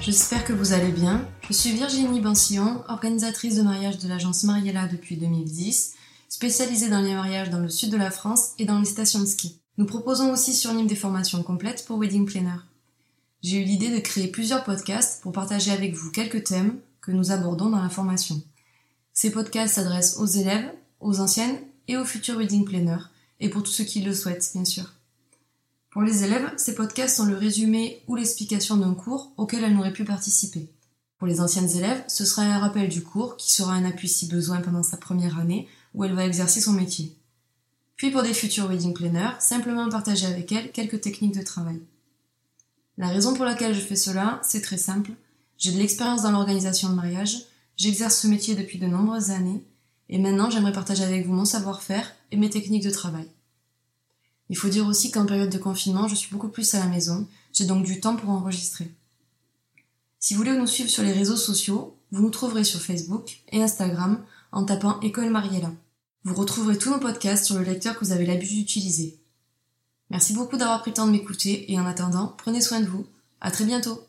j'espère que vous allez bien. Je suis Virginie Bansillon, organisatrice de mariage de l'agence Mariella depuis 2010, spécialisée dans les mariages dans le sud de la France et dans les stations de ski. Nous proposons aussi sur Nîmes des formations complètes pour wedding planner. J'ai eu l'idée de créer plusieurs podcasts pour partager avec vous quelques thèmes que nous abordons dans la formation. Ces podcasts s'adressent aux élèves, aux anciennes et aux futurs wedding planners, et pour tous ceux qui le souhaitent, bien sûr. Pour les élèves, ces podcasts sont le résumé ou l'explication d'un cours auquel elles n'auraient pu participer. Pour les anciennes élèves, ce sera un rappel du cours qui sera un appui si besoin pendant sa première année où elle va exercer son métier. Puis pour des futurs wedding planners, simplement partager avec elles quelques techniques de travail. La raison pour laquelle je fais cela, c'est très simple. J'ai de l'expérience dans l'organisation de mariage, j'exerce ce métier depuis de nombreuses années, et maintenant j'aimerais partager avec vous mon savoir-faire et mes techniques de travail. Il faut dire aussi qu'en période de confinement, je suis beaucoup plus à la maison, j'ai donc du temps pour enregistrer. Si vous voulez nous suivre sur les réseaux sociaux, vous nous trouverez sur Facebook et Instagram en tapant École Mariella. Vous retrouverez tous nos podcasts sur le lecteur que vous avez l'habitude d'utiliser. Merci beaucoup d'avoir pris le temps de m'écouter et en attendant, prenez soin de vous. À très bientôt!